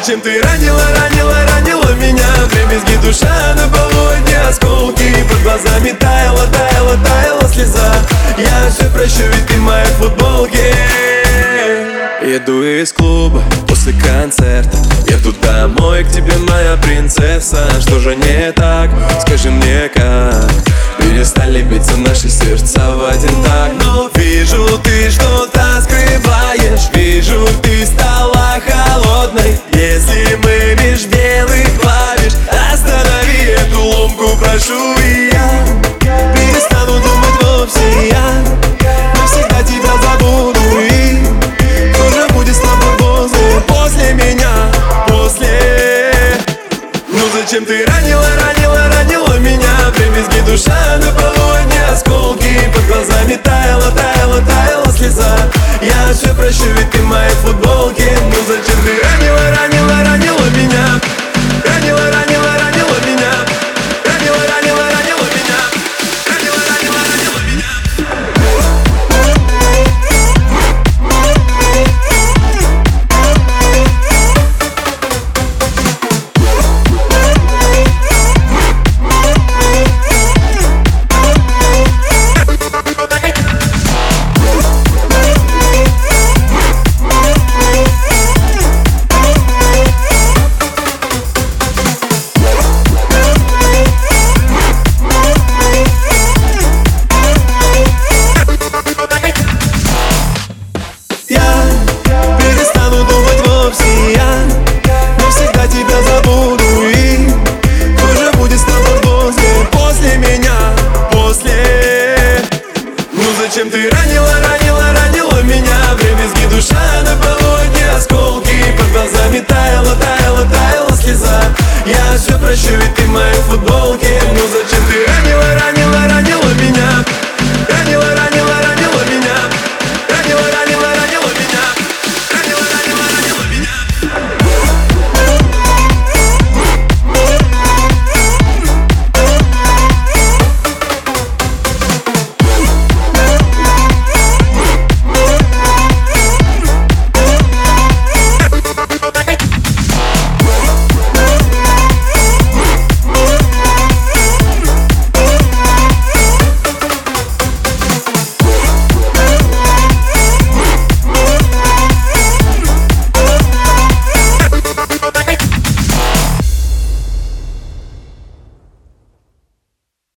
зачем ты ранила, ранила, ранила меня. Дребезги душа на полудне осколки Под глазами таяла, таяла, таяла слеза. Я все прощу, ведь ты моя футболке. Еду из клуба после концерта. Еду домой к тебе, моя принцесса. Что же не так? Скажи мне как? Перестали биться наши сердца в прошу и я. Перестану думать вовсе я. Навсегда тебя забуду и Кто же будет с тобой после, после меня, после. Ну зачем ты ранила, ранила, ранила меня? Дребезги душа на полудне осколки Под глазами таяла, таяла, таяла слеза. Я все прощу, ведь ты в моей футболке ранила, ранила, ранила меня. Дребезги душа на полудне